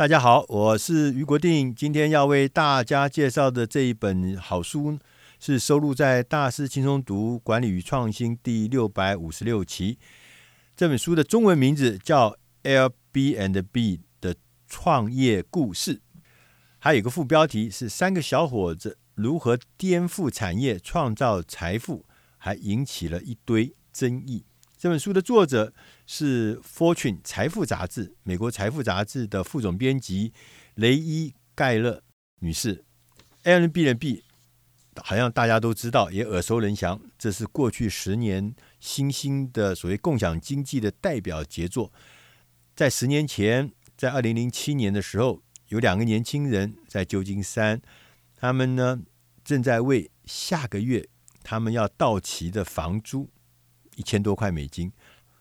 大家好，我是余国定。今天要为大家介绍的这一本好书，是收录在《大师轻松读管理与创新》第六百五十六期。这本书的中文名字叫《Airbnb 的创业故事》，还有个副标题是“三个小伙子如何颠覆产业、创造财富”，还引起了一堆争议。这本书的作者是《Fortune 财富杂志》美国财富杂志的副总编辑雷伊盖勒女士。Airbnb 好像大家都知道，也耳熟能详。这是过去十年新兴的所谓共享经济的代表杰作。在十年前，在二零零七年的时候，有两个年轻人在旧金山，他们呢正在为下个月他们要到期的房租。一千多块美金，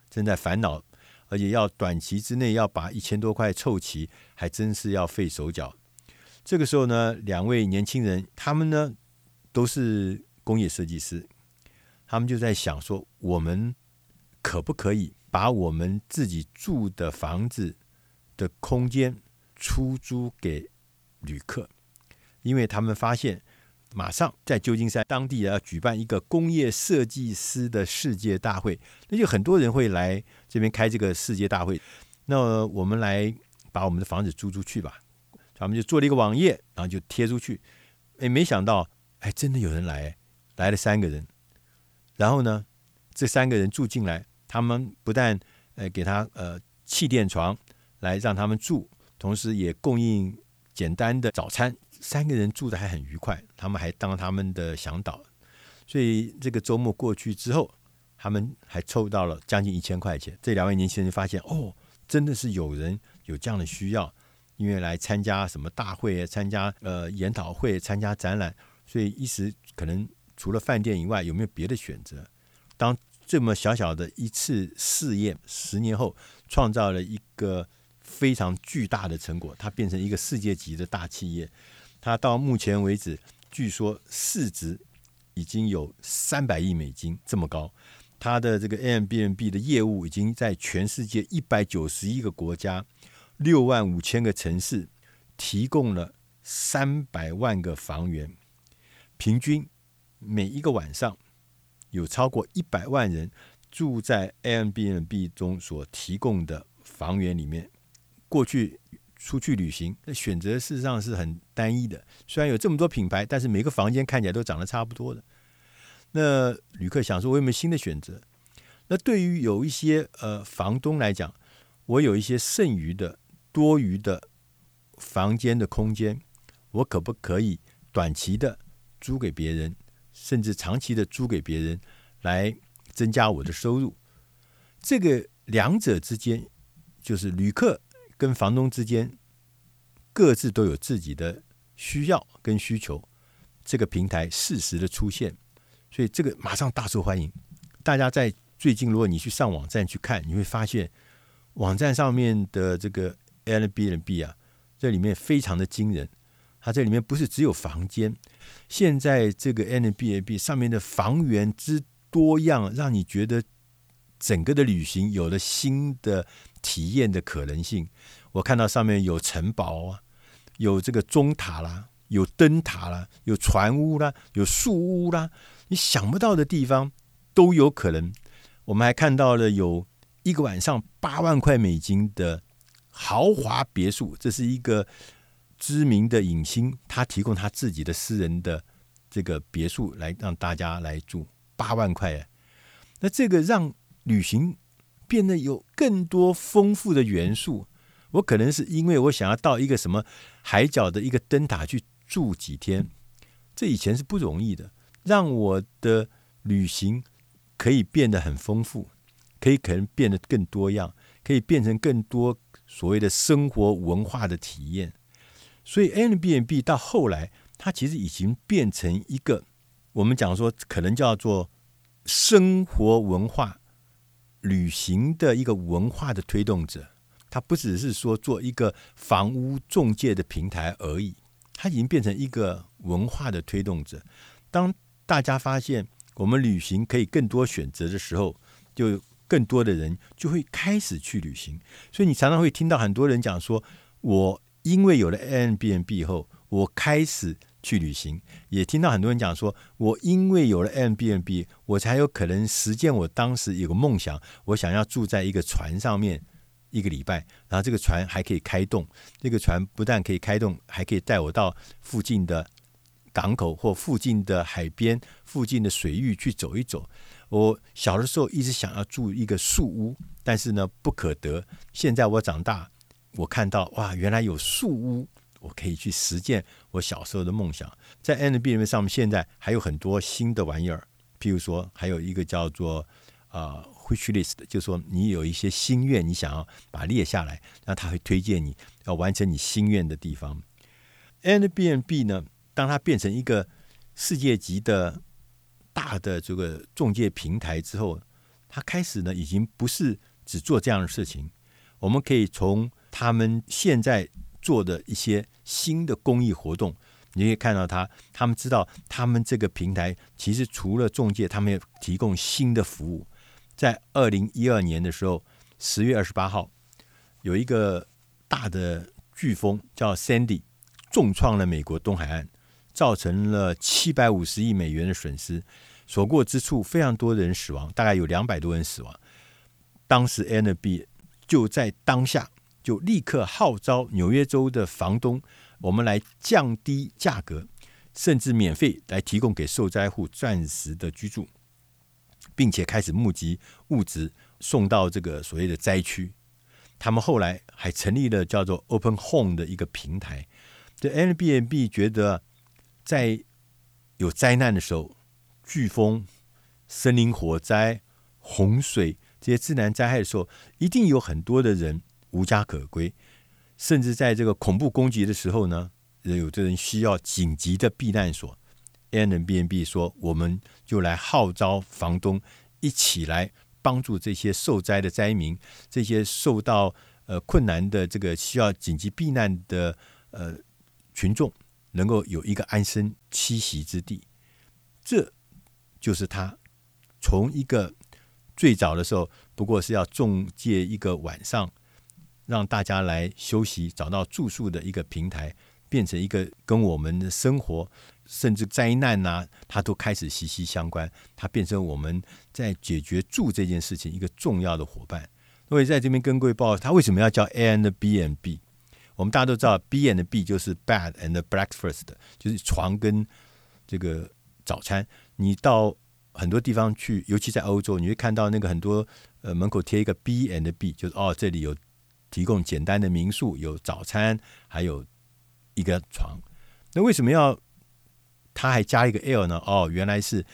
正在烦恼，而且要短期之内要把一千多块凑齐，还真是要费手脚。这个时候呢，两位年轻人，他们呢都是工业设计师，他们就在想说，我们可不可以把我们自己住的房子的空间出租给旅客？因为他们发现。马上在旧金山当地要举办一个工业设计师的世界大会，那就很多人会来这边开这个世界大会。那我们来把我们的房子租出去吧。他们就做了一个网页，然后就贴出去。哎，没想到，哎，真的有人来，来了三个人。然后呢，这三个人住进来，他们不但呃给他呃气垫床来让他们住，同时也供应简单的早餐。三个人住的还很愉快，他们还当他们的向导，所以这个周末过去之后，他们还凑到了将近一千块钱。这两位年轻人发现，哦，真的是有人有这样的需要，因为来参加什么大会、参加呃研讨会、参加展览，所以一时可能除了饭店以外，有没有别的选择？当这么小小的一次试验，十年后创造了一个非常巨大的成果，它变成一个世界级的大企业。它到目前为止，据说市值已经有三百亿美金这么高。它的这个 Airbnb 的业务已经在全世界一百九十一个国家、六万五千个城市提供了三百万个房源，平均每一个晚上有超过一百万人住在 Airbnb 中所提供的房源里面。过去。出去旅行，那选择事实上是很单一的。虽然有这么多品牌，但是每个房间看起来都长得差不多的。那旅客想说，我有没有新的选择？那对于有一些呃房东来讲，我有一些剩余的、多余的房间的空间，我可不可以短期的租给别人，甚至长期的租给别人，来增加我的收入？这个两者之间，就是旅客。跟房东之间各自都有自己的需要跟需求，这个平台适时的出现，所以这个马上大受欢迎。大家在最近，如果你去上网站去看，你会发现网站上面的这个 Airbnb 啊，这里面非常的惊人。它这里面不是只有房间，现在这个 Airbnb 上面的房源之多样，让你觉得整个的旅行有了新的。体验的可能性，我看到上面有城堡啊，有这个钟塔啦，有灯塔啦，有船屋啦，有树屋啦，你想不到的地方都有可能。我们还看到了有一个晚上八万块美金的豪华别墅，这是一个知名的影星，他提供他自己的私人的这个别墅来让大家来住，八万块。那这个让旅行。变得有更多丰富的元素。我可能是因为我想要到一个什么海角的一个灯塔去住几天，这以前是不容易的。让我的旅行可以变得很丰富，可以可能变得更多样，可以变成更多所谓的生活文化的体验。所以 Airbnb 到后来，它其实已经变成一个我们讲说可能叫做生活文化。旅行的一个文化的推动者，它不只是说做一个房屋中介的平台而已，它已经变成一个文化的推动者。当大家发现我们旅行可以更多选择的时候，就更多的人就会开始去旅行。所以你常常会听到很多人讲说：“我因为有了 Airbnb 后，我开始去旅行，也听到很多人讲说，我因为有了 Airbnb，我才有可能实现我当时有个梦想，我想要住在一个船上面一个礼拜，然后这个船还可以开动，这个船不但可以开动，还可以带我到附近的港口或附近的海边、附近的水域去走一走。我小的时候一直想要住一个树屋，但是呢不可得。现在我长大，我看到哇，原来有树屋，我可以去实践我小时候的梦想。在 Airbnb 上面，现在还有很多新的玩意儿，譬如说，还有一个叫做啊、呃、Wish List，就是说你有一些心愿，你想要把它列下来，那他会推荐你要完成你心愿的地方。Airbnb 呢，当它变成一个世界级的。大的这个中介平台之后，它开始呢，已经不是只做这样的事情。我们可以从他们现在做的一些新的公益活动，你可以看到他，他们知道他们这个平台其实除了中介，他们也提供新的服务。在二零一二年的时候，十月二十八号，有一个大的飓风叫 Sandy，重创了美国东海岸。造成了七百五十亿美元的损失，所过之处非常多人死亡，大概有两百多人死亡。当时 NB 就在当下就立刻号召纽约州的房东，我们来降低价格，甚至免费来提供给受灾户暂时的居住，并且开始募集物资送到这个所谓的灾区。他们后来还成立了叫做 Open Home 的一个平台。这 a i b n b 觉得。在有灾难的时候，飓风、森林火灾、洪水这些自然灾害的时候，一定有很多的人无家可归，甚至在这个恐怖攻击的时候呢，有的人需要紧急的避难所。Airbnb 说，我们就来号召房东一起来帮助这些受灾的灾民，这些受到呃困难的这个需要紧急避难的呃群众。能够有一个安身栖息之地，这就是他从一个最早的时候，不过是要中介一个晚上，让大家来休息、找到住宿的一个平台，变成一个跟我们的生活甚至灾难呐、它都开始息息相关。它变成我们在解决住这件事情一个重要的伙伴。所以在这边跟各位报，他为什么要叫 A and B and B？我们大家都知道，B and B 就是 Bed and Breakfast，就是床跟这个早餐。你到很多地方去，尤其在欧洲，你会看到那个很多呃门口贴一个 B and B，就是哦这里有提供简单的民宿，有早餐，还有一个床。那为什么要他还加一个 L 呢？哦，原来是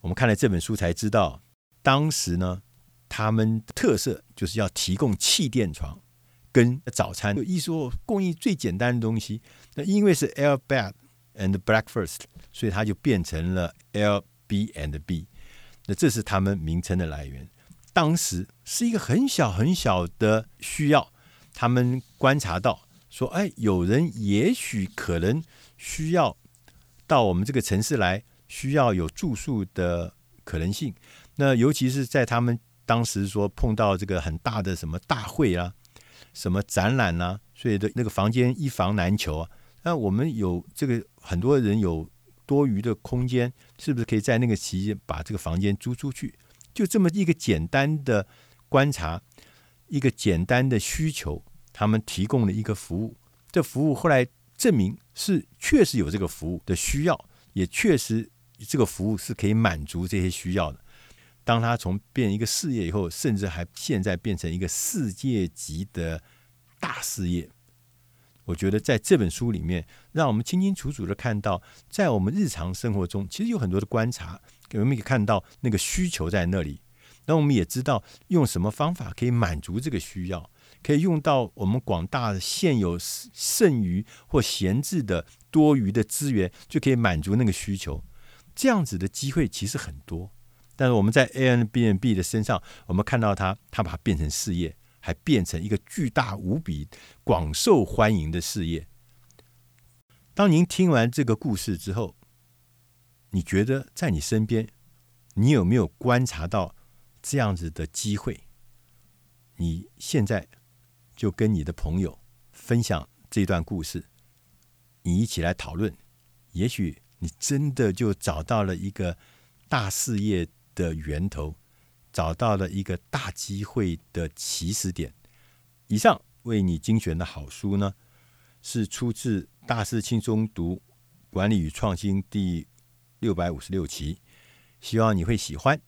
我们看了这本书才知道，当时呢他们特色就是要提供气垫床。跟早餐，意思说供应最简单的东西。那因为是 Air Bed and Breakfast，所以它就变成了 L B and B。那这是他们名称的来源。当时是一个很小很小的需要，他们观察到说，哎，有人也许可能需要到我们这个城市来，需要有住宿的可能性。那尤其是在他们当时说碰到这个很大的什么大会啊。什么展览、啊？所以的那个房间一房难求啊。那我们有这个很多人有多余的空间，是不是可以在那个期间把这个房间租出去？就这么一个简单的观察，一个简单的需求，他们提供了一个服务。这服务后来证明是确实有这个服务的需要，也确实这个服务是可以满足这些需要的。当他从变一个事业以后，甚至还现在变成一个世界级的大事业，我觉得在这本书里面，让我们清清楚楚的看到，在我们日常生活中，其实有很多的观察，我们可以看到那个需求在那里。那我们也知道用什么方法可以满足这个需要，可以用到我们广大现有剩余或闲置的多余的资源，就可以满足那个需求。这样子的机会其实很多。但是我们在 Airbnb 的身上，我们看到它，它把它变成事业，还变成一个巨大无比、广受欢迎的事业。当您听完这个故事之后，你觉得在你身边，你有没有观察到这样子的机会？你现在就跟你的朋友分享这段故事，你一起来讨论，也许你真的就找到了一个大事业的源头，找到了一个大机会的起始点。以上为你精选的好书呢，是出自《大师轻松读管理与创新》第六百五十六期，希望你会喜欢。